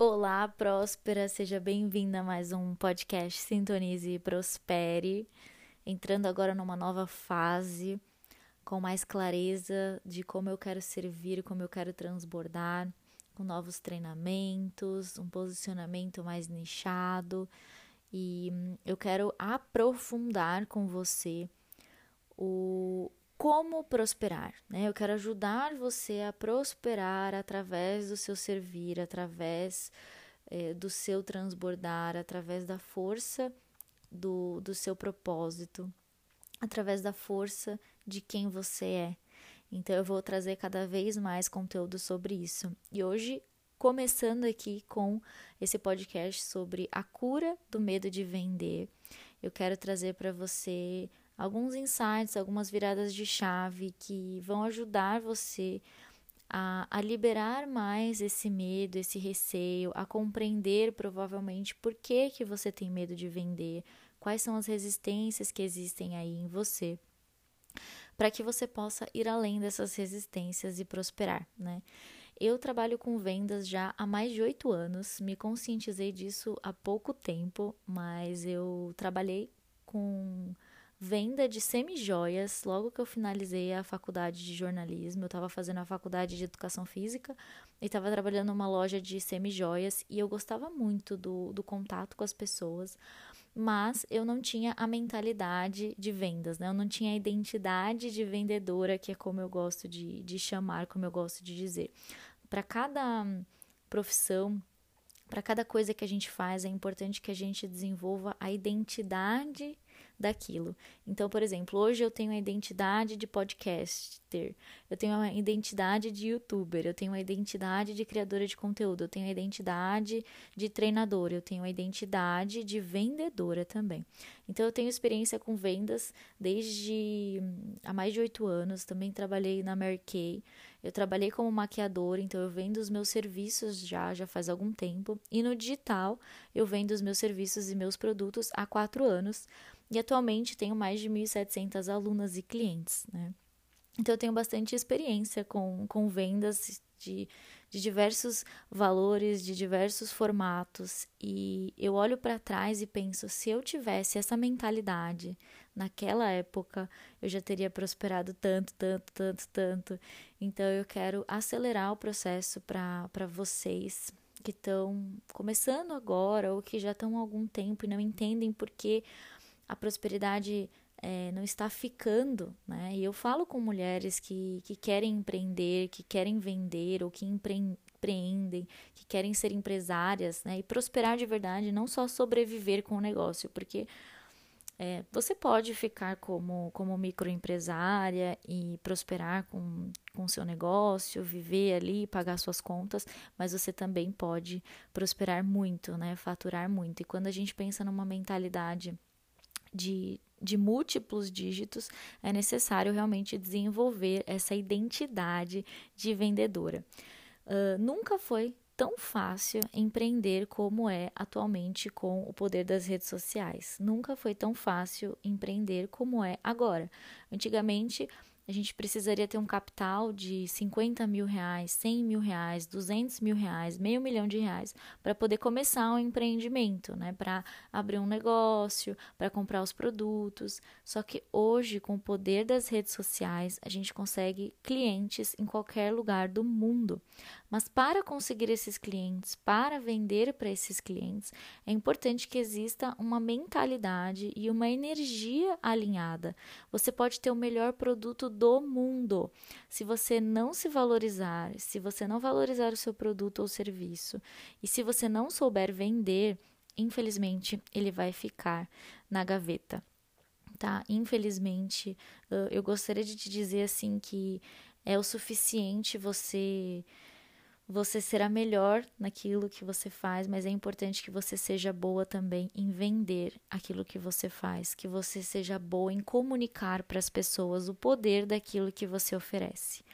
Olá, próspera, seja bem-vinda a mais um podcast Sintonize e Prospere. Entrando agora numa nova fase, com mais clareza de como eu quero servir, como eu quero transbordar, com novos treinamentos, um posicionamento mais nichado. E eu quero aprofundar com você o, como prosperar, né? Eu quero ajudar você a prosperar através do seu servir, através é, do seu transbordar, através da força do, do seu propósito, através da força de quem você é. Então, eu vou trazer cada vez mais conteúdo sobre isso. E hoje, começando aqui com esse podcast sobre a cura do medo de vender, eu quero trazer para você alguns insights, algumas viradas de chave que vão ajudar você a, a, liberar mais esse medo, esse receio, a compreender provavelmente por que, que você tem medo de vender, quais são as resistências que existem aí em você, para que você possa ir além dessas resistências e prosperar, né? Eu trabalho com vendas já há mais de oito anos, me conscientizei disso há pouco tempo, mas eu trabalhei com venda de semijoias logo que eu finalizei a faculdade de jornalismo. Eu estava fazendo a faculdade de educação física e estava trabalhando numa loja de semijoias e eu gostava muito do, do contato com as pessoas, mas eu não tinha a mentalidade de vendas, né? Eu não tinha a identidade de vendedora, que é como eu gosto de, de chamar, como eu gosto de dizer. Para cada profissão, para cada coisa que a gente faz, é importante que a gente desenvolva a identidade daquilo. Então, por exemplo, hoje eu tenho a identidade de podcaster, eu tenho a identidade de youtuber, eu tenho a identidade de criadora de conteúdo, eu tenho a identidade de treinadora, eu tenho a identidade de vendedora também. Então, eu tenho experiência com vendas desde há mais de oito anos, também trabalhei na Mary Kay, eu trabalhei como maquiadora, então eu vendo os meus serviços já, já faz algum tempo, e no digital eu vendo os meus serviços e meus produtos há quatro anos e atualmente tenho mais de 1.700 alunas e clientes, né? Então eu tenho bastante experiência com, com vendas de, de diversos valores, de diversos formatos, e eu olho para trás e penso: se eu tivesse essa mentalidade naquela época, eu já teria prosperado tanto, tanto, tanto, tanto. Então eu quero acelerar o processo para vocês que estão começando agora ou que já estão há algum tempo e não entendem por que a prosperidade é, não está ficando, né? E eu falo com mulheres que, que querem empreender, que querem vender ou que empreendem, que querem ser empresárias, né? E prosperar de verdade, não só sobreviver com o negócio, porque é, você pode ficar como, como microempresária e prosperar com o seu negócio, viver ali, pagar suas contas, mas você também pode prosperar muito, né? Faturar muito. E quando a gente pensa numa mentalidade de, de múltiplos dígitos, é necessário realmente desenvolver essa identidade de vendedora. Uh, nunca foi tão fácil empreender como é atualmente com o poder das redes sociais. Nunca foi tão fácil empreender como é agora. Antigamente, a gente precisaria ter um capital de 50 mil reais, 100 mil reais, 200 mil reais, meio milhão de reais para poder começar um empreendimento, né? Para abrir um negócio, para comprar os produtos. Só que hoje, com o poder das redes sociais, a gente consegue clientes em qualquer lugar do mundo. Mas para conseguir esses clientes, para vender para esses clientes, é importante que exista uma mentalidade e uma energia alinhada. Você pode ter o melhor produto do mundo. Se você não se valorizar, se você não valorizar o seu produto ou serviço, e se você não souber vender, infelizmente ele vai ficar na gaveta. Tá? Infelizmente, eu gostaria de te dizer assim que é o suficiente você você será melhor naquilo que você faz, mas é importante que você seja boa também em vender aquilo que você faz, que você seja boa em comunicar para as pessoas o poder daquilo que você oferece.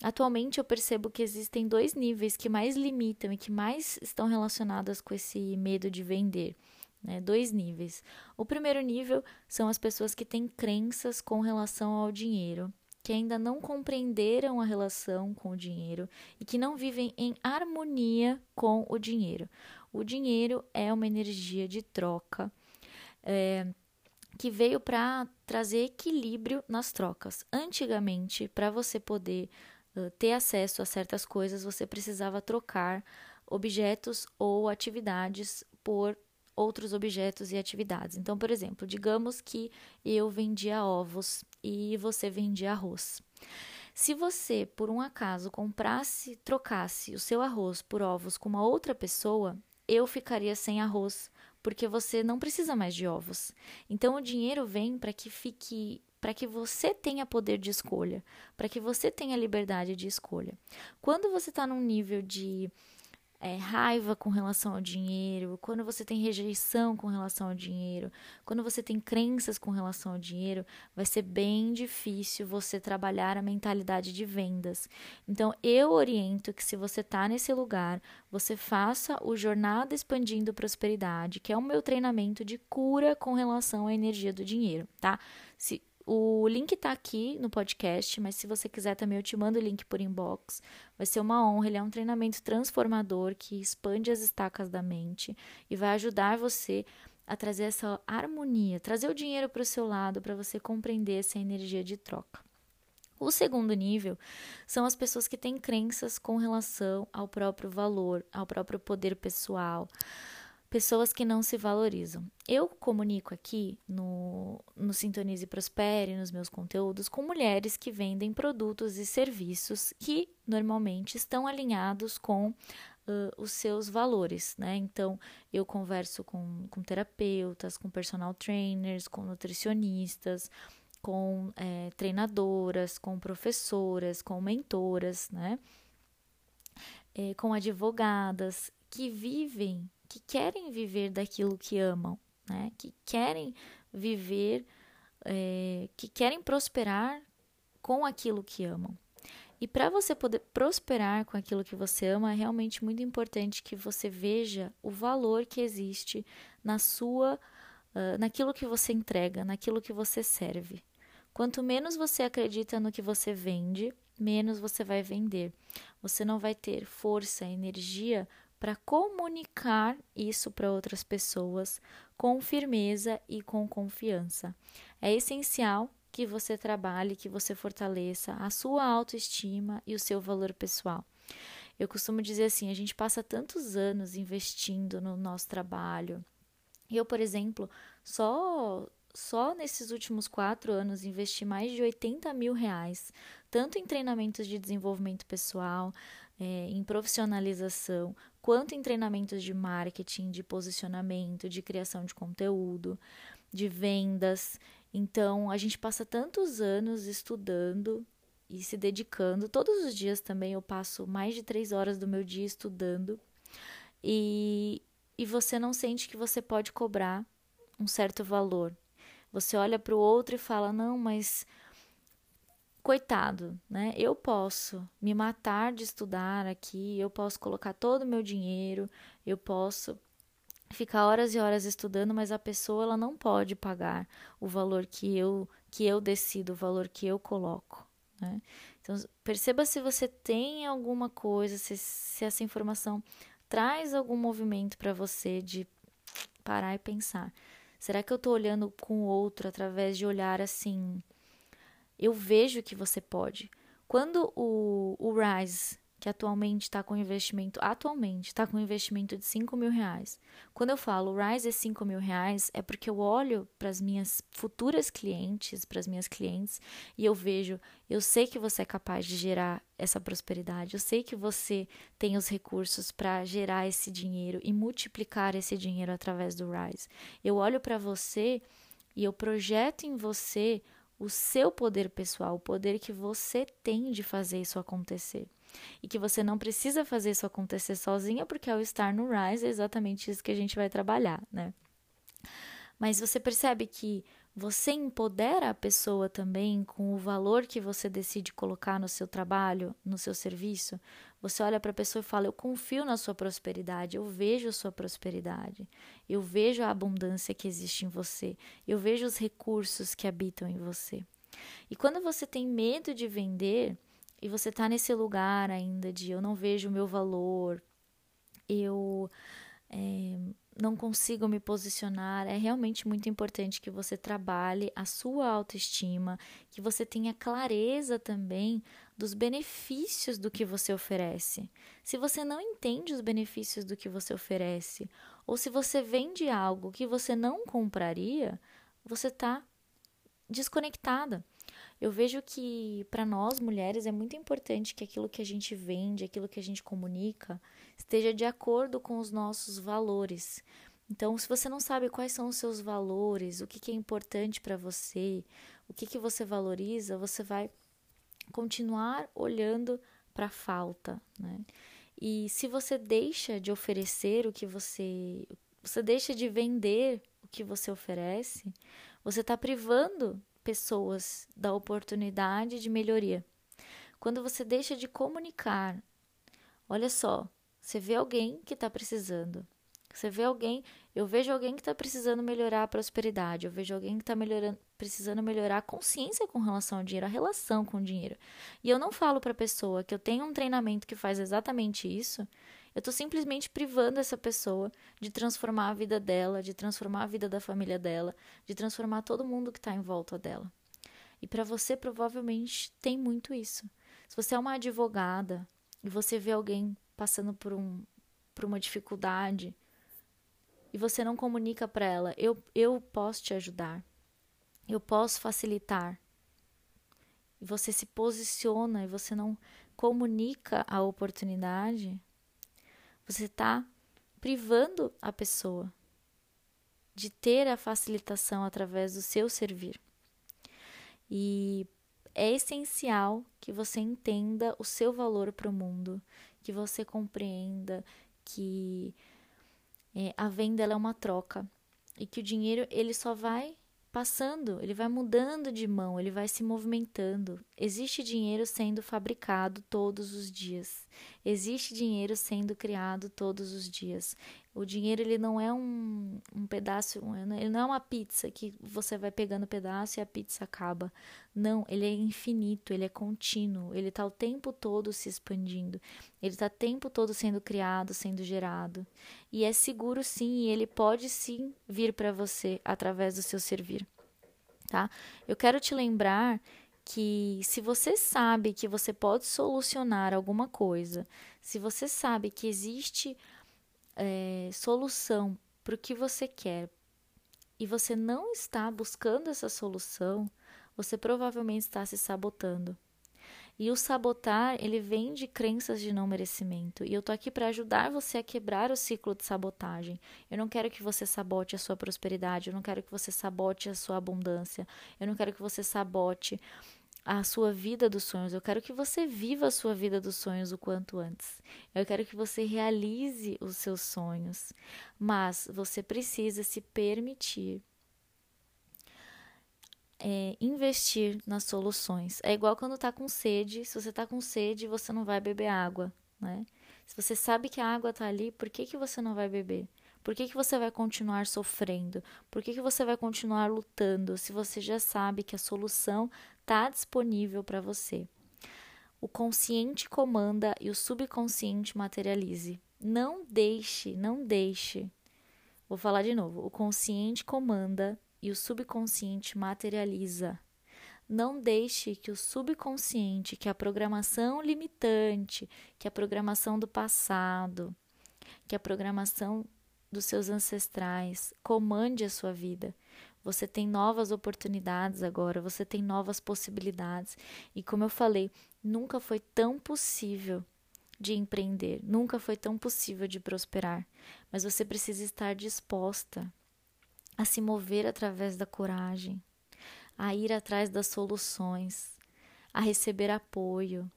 Atualmente eu percebo que existem dois níveis que mais limitam e que mais estão relacionados com esse medo de vender. Né? Dois níveis. O primeiro nível são as pessoas que têm crenças com relação ao dinheiro que ainda não compreenderam a relação com o dinheiro e que não vivem em harmonia com o dinheiro. O dinheiro é uma energia de troca é, que veio para trazer equilíbrio nas trocas. Antigamente, para você poder uh, ter acesso a certas coisas, você precisava trocar objetos ou atividades por outros objetos e atividades. Então, por exemplo, digamos que eu vendia ovos e você vendia arroz. Se você, por um acaso, comprasse, trocasse o seu arroz por ovos com uma outra pessoa, eu ficaria sem arroz, porque você não precisa mais de ovos. Então o dinheiro vem para que fique para que você tenha poder de escolha, para que você tenha liberdade de escolha. Quando você está num nível de é, raiva com relação ao dinheiro, quando você tem rejeição com relação ao dinheiro, quando você tem crenças com relação ao dinheiro, vai ser bem difícil você trabalhar a mentalidade de vendas. Então, eu oriento que se você está nesse lugar, você faça o Jornada Expandindo Prosperidade, que é o meu treinamento de cura com relação à energia do dinheiro, tá? Se, o link está aqui no podcast, mas se você quiser também eu te mando o link por inbox. Vai ser uma honra. Ele é um treinamento transformador que expande as estacas da mente e vai ajudar você a trazer essa harmonia, trazer o dinheiro para o seu lado para você compreender essa energia de troca. O segundo nível são as pessoas que têm crenças com relação ao próprio valor, ao próprio poder pessoal pessoas que não se valorizam. Eu comunico aqui no, no Sintonize e Prospere, nos meus conteúdos, com mulheres que vendem produtos e serviços que normalmente estão alinhados com uh, os seus valores, né? Então, eu converso com, com terapeutas, com personal trainers, com nutricionistas, com é, treinadoras, com professoras, com mentoras, né? É, com advogadas que vivem que querem viver daquilo que amam, né? Que querem viver, é, que querem prosperar com aquilo que amam. E para você poder prosperar com aquilo que você ama, é realmente muito importante que você veja o valor que existe na sua, uh, naquilo que você entrega, naquilo que você serve. Quanto menos você acredita no que você vende, menos você vai vender. Você não vai ter força, energia para comunicar isso para outras pessoas com firmeza e com confiança. É essencial que você trabalhe, que você fortaleça a sua autoestima e o seu valor pessoal. Eu costumo dizer assim: a gente passa tantos anos investindo no nosso trabalho. Eu, por exemplo, só só nesses últimos quatro anos investi mais de 80 mil reais, tanto em treinamentos de desenvolvimento pessoal, é, em profissionalização, quanto em treinamentos de marketing, de posicionamento, de criação de conteúdo, de vendas. Então, a gente passa tantos anos estudando e se dedicando. Todos os dias também eu passo mais de três horas do meu dia estudando. E, e você não sente que você pode cobrar um certo valor. Você olha para o outro e fala: não, mas coitado, né? Eu posso me matar de estudar aqui, eu posso colocar todo o meu dinheiro, eu posso ficar horas e horas estudando, mas a pessoa ela não pode pagar o valor que eu que eu decido, o valor que eu coloco, né? Então perceba se você tem alguma coisa, se, se essa informação traz algum movimento para você de parar e pensar. Será que eu estou olhando com o outro através de olhar assim? Eu vejo que você pode. Quando o, o Rise, que atualmente está com investimento, atualmente está com investimento de 5 mil reais. Quando eu falo Rise é 5 mil reais, é porque eu olho para as minhas futuras clientes, para as minhas clientes, e eu vejo, eu sei que você é capaz de gerar essa prosperidade, eu sei que você tem os recursos para gerar esse dinheiro e multiplicar esse dinheiro através do Rise. Eu olho para você e eu projeto em você o seu poder pessoal, o poder que você tem de fazer isso acontecer. e que você não precisa fazer isso acontecer sozinha, porque ao estar no Rise é exatamente isso que a gente vai trabalhar, né? Mas você percebe que você empodera a pessoa também com o valor que você decide colocar no seu trabalho, no seu serviço. Você olha para a pessoa e fala: Eu confio na sua prosperidade, eu vejo a sua prosperidade, eu vejo a abundância que existe em você, eu vejo os recursos que habitam em você. E quando você tem medo de vender e você está nesse lugar ainda de eu não vejo o meu valor, eu. É, não consigo me posicionar, é realmente muito importante que você trabalhe a sua autoestima, que você tenha clareza também dos benefícios do que você oferece. Se você não entende os benefícios do que você oferece, ou se você vende algo que você não compraria, você está desconectada. Eu vejo que para nós mulheres é muito importante que aquilo que a gente vende, aquilo que a gente comunica, esteja de acordo com os nossos valores. Então, se você não sabe quais são os seus valores, o que, que é importante para você, o que, que você valoriza, você vai continuar olhando para a falta, né? E se você deixa de oferecer o que você, você deixa de vender o que você oferece, você está privando pessoas da oportunidade de melhoria. Quando você deixa de comunicar, olha só, você vê alguém que está precisando, você vê alguém, eu vejo alguém que está precisando melhorar a prosperidade, eu vejo alguém que está melhorando, precisando melhorar a consciência com relação ao dinheiro, a relação com o dinheiro. E eu não falo para a pessoa que eu tenho um treinamento que faz exatamente isso, eu estou simplesmente privando essa pessoa de transformar a vida dela, de transformar a vida da família dela, de transformar todo mundo que está em volta dela. E para você, provavelmente, tem muito isso. Se você é uma advogada e você vê alguém passando por, um, por uma dificuldade e você não comunica para ela, eu, eu posso te ajudar, eu posso facilitar. E você se posiciona e você não comunica a oportunidade, você está privando a pessoa de ter a facilitação através do seu servir. E é essencial que você entenda o seu valor para o mundo, que você compreenda que é, a venda é uma troca e que o dinheiro ele só vai passando, ele vai mudando de mão, ele vai se movimentando. Existe dinheiro sendo fabricado todos os dias. Existe dinheiro sendo criado todos os dias. O dinheiro ele não é um, um pedaço, ele não é uma pizza que você vai pegando pedaço e a pizza acaba. Não, ele é infinito, ele é contínuo, ele está o tempo todo se expandindo, ele está o tempo todo sendo criado, sendo gerado. E é seguro sim, e ele pode sim vir para você através do seu servir. Tá? Eu quero te lembrar que se você sabe que você pode solucionar alguma coisa, se você sabe que existe é, solução para o que você quer e você não está buscando essa solução, você provavelmente está se sabotando. E o sabotar, ele vem de crenças de não merecimento. E eu tô aqui para ajudar você a quebrar o ciclo de sabotagem. Eu não quero que você sabote a sua prosperidade, eu não quero que você sabote a sua abundância, eu não quero que você sabote a sua vida dos sonhos. Eu quero que você viva a sua vida dos sonhos o quanto antes. Eu quero que você realize os seus sonhos. Mas você precisa se permitir é, investir nas soluções. É igual quando tá com sede. Se você tá com sede, você não vai beber água, né? Se você sabe que a água tá ali, por que, que você não vai beber? Por que, que você vai continuar sofrendo? Por que, que você vai continuar lutando se você já sabe que a solução está disponível para você? O consciente comanda e o subconsciente materialize. Não deixe, não deixe. Vou falar de novo. O consciente comanda e o subconsciente materializa. Não deixe que o subconsciente, que a programação limitante, que a programação do passado, que a programação dos seus ancestrais, comande a sua vida. Você tem novas oportunidades agora, você tem novas possibilidades. E como eu falei, nunca foi tão possível de empreender, nunca foi tão possível de prosperar. Mas você precisa estar disposta a se mover através da coragem, a ir atrás das soluções, a receber apoio,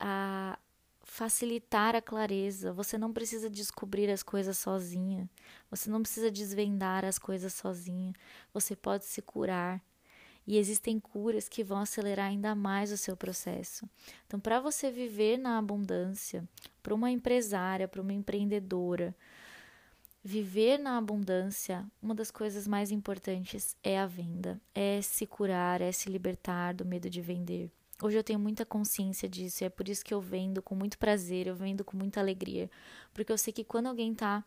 a, facilitar a clareza. Você não precisa descobrir as coisas sozinha. Você não precisa desvendar as coisas sozinha. Você pode se curar. E existem curas que vão acelerar ainda mais o seu processo. Então, para você viver na abundância, para uma empresária, para uma empreendedora, viver na abundância, uma das coisas mais importantes é a venda, é se curar, é se libertar do medo de vender. Hoje eu tenho muita consciência disso, e é por isso que eu vendo com muito prazer, eu vendo com muita alegria, porque eu sei que quando alguém está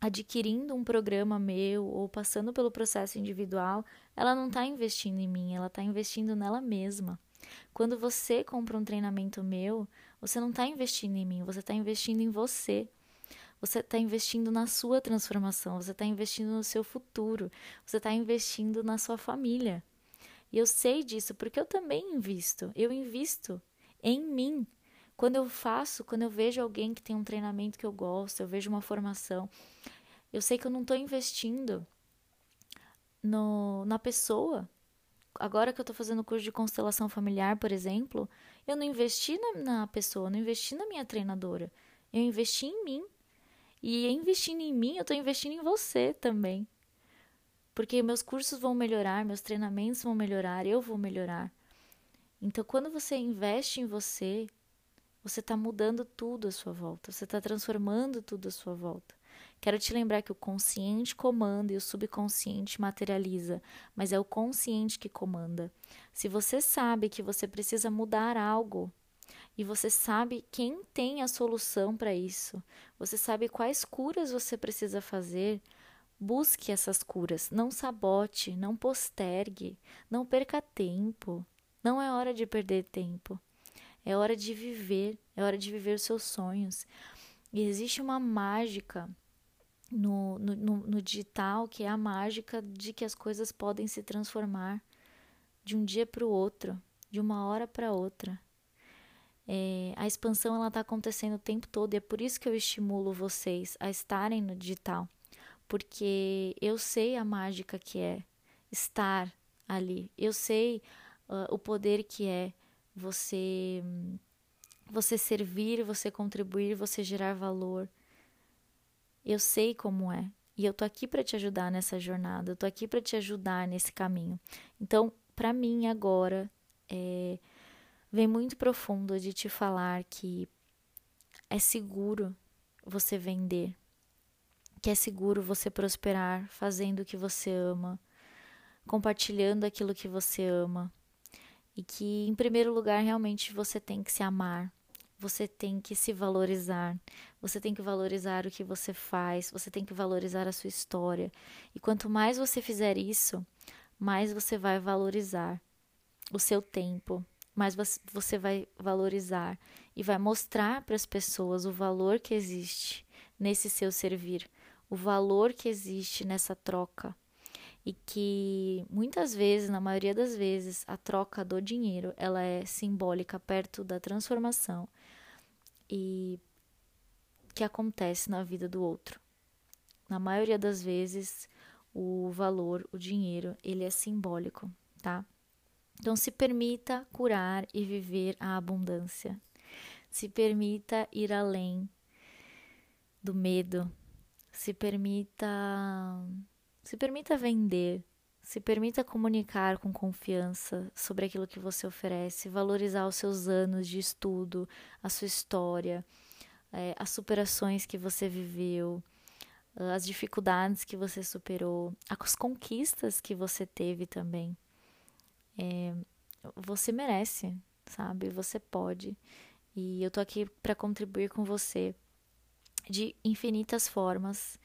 adquirindo um programa meu ou passando pelo processo individual, ela não está investindo em mim, ela está investindo nela mesma. Quando você compra um treinamento meu, você não está investindo em mim, você está investindo em você. Você está investindo na sua transformação, você está investindo no seu futuro, você está investindo na sua família. E eu sei disso porque eu também invisto. Eu invisto em mim. Quando eu faço, quando eu vejo alguém que tem um treinamento que eu gosto, eu vejo uma formação, eu sei que eu não estou investindo no, na pessoa. Agora que eu estou fazendo curso de constelação familiar, por exemplo, eu não investi na, na pessoa, não investi na minha treinadora. Eu investi em mim. E investindo em mim, eu estou investindo em você também. Porque meus cursos vão melhorar, meus treinamentos vão melhorar, eu vou melhorar. Então, quando você investe em você, você está mudando tudo à sua volta, você está transformando tudo à sua volta. Quero te lembrar que o consciente comanda e o subconsciente materializa, mas é o consciente que comanda. Se você sabe que você precisa mudar algo, e você sabe quem tem a solução para isso, você sabe quais curas você precisa fazer, Busque essas curas, não sabote, não postergue, não perca tempo. Não é hora de perder tempo. É hora de viver, é hora de viver os seus sonhos. E existe uma mágica no, no, no, digital que é a mágica de que as coisas podem se transformar de um dia para o outro, de uma hora para outra. É, a expansão ela está acontecendo o tempo todo e é por isso que eu estimulo vocês a estarem no digital porque eu sei a mágica que é estar ali. Eu sei uh, o poder que é você você servir, você contribuir, você gerar valor. Eu sei como é. E eu tô aqui para te ajudar nessa jornada, eu tô aqui para te ajudar nesse caminho. Então, para mim agora é, vem muito profundo de te falar que é seguro você vender, que é seguro você prosperar fazendo o que você ama, compartilhando aquilo que você ama. E que, em primeiro lugar, realmente você tem que se amar, você tem que se valorizar, você tem que valorizar o que você faz, você tem que valorizar a sua história. E quanto mais você fizer isso, mais você vai valorizar o seu tempo, mais você vai valorizar e vai mostrar para as pessoas o valor que existe nesse seu servir, o valor que existe nessa troca e que muitas vezes, na maioria das vezes, a troca do dinheiro ela é simbólica perto da transformação e que acontece na vida do outro. Na maioria das vezes, o valor, o dinheiro, ele é simbólico, tá? Então se permita curar e viver a abundância. Se permita ir além do medo, se permita se permita vender, se permita comunicar com confiança sobre aquilo que você oferece, valorizar os seus anos de estudo, a sua história, é, as superações que você viveu, as dificuldades que você superou, as conquistas que você teve também. É, você merece, sabe? Você pode. E eu tô aqui para contribuir com você de infinitas formas.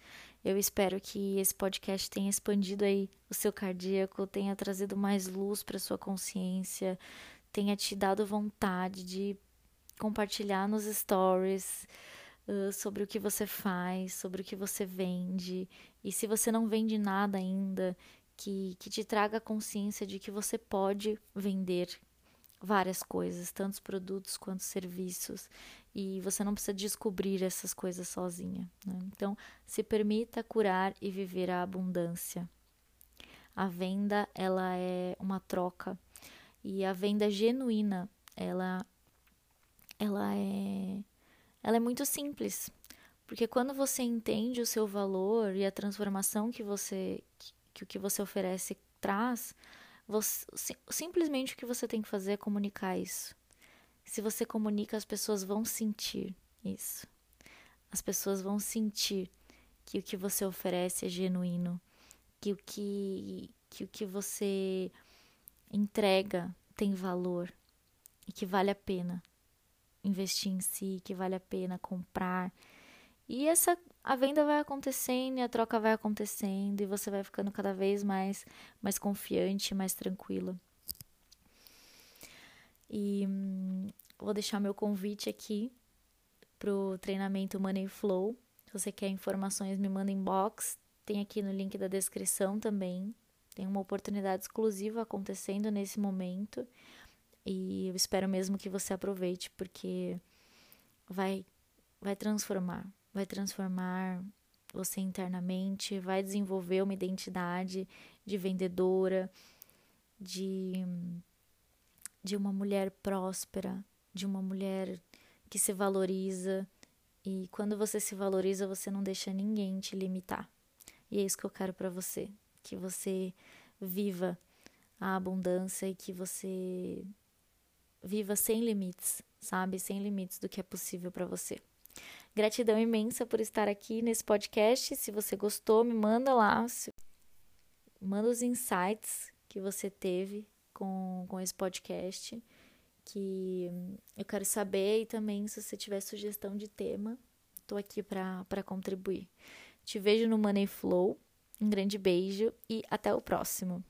Eu espero que esse podcast tenha expandido aí o seu cardíaco, tenha trazido mais luz para sua consciência, tenha te dado vontade de compartilhar nos stories uh, sobre o que você faz, sobre o que você vende. E se você não vende nada ainda, que, que te traga a consciência de que você pode vender várias coisas, tantos produtos quanto serviços, e você não precisa descobrir essas coisas sozinha. Né? Então, se permita curar e viver a abundância. A venda, ela é uma troca e a venda genuína, ela, ela é ela é muito simples. Porque quando você entende o seu valor e a transformação que você que o que você oferece traz, você, simplesmente o que você tem que fazer é comunicar isso. Se você comunica, as pessoas vão sentir isso. As pessoas vão sentir que o que você oferece é genuíno, que o que, que o que você entrega tem valor e que vale a pena investir em si, que vale a pena comprar. E essa a venda vai acontecendo, e a troca vai acontecendo e você vai ficando cada vez mais mais confiante, mais tranquila. E hum, vou deixar meu convite aqui pro treinamento Money Flow. Se você quer informações, me manda inbox. Tem aqui no link da descrição também. Tem uma oportunidade exclusiva acontecendo nesse momento. E eu espero mesmo que você aproveite, porque vai, vai transformar. Vai transformar você internamente, vai desenvolver uma identidade de vendedora, de, de uma mulher próspera, de uma mulher que se valoriza. E quando você se valoriza, você não deixa ninguém te limitar. E é isso que eu quero para você, que você viva a abundância e que você viva sem limites, sabe? Sem limites do que é possível para você. Gratidão imensa por estar aqui nesse podcast. Se você gostou, me manda lá. Manda os insights que você teve com, com esse podcast que eu quero saber e também se você tiver sugestão de tema, estou aqui para contribuir. Te vejo no Money Flow. Um grande beijo e até o próximo.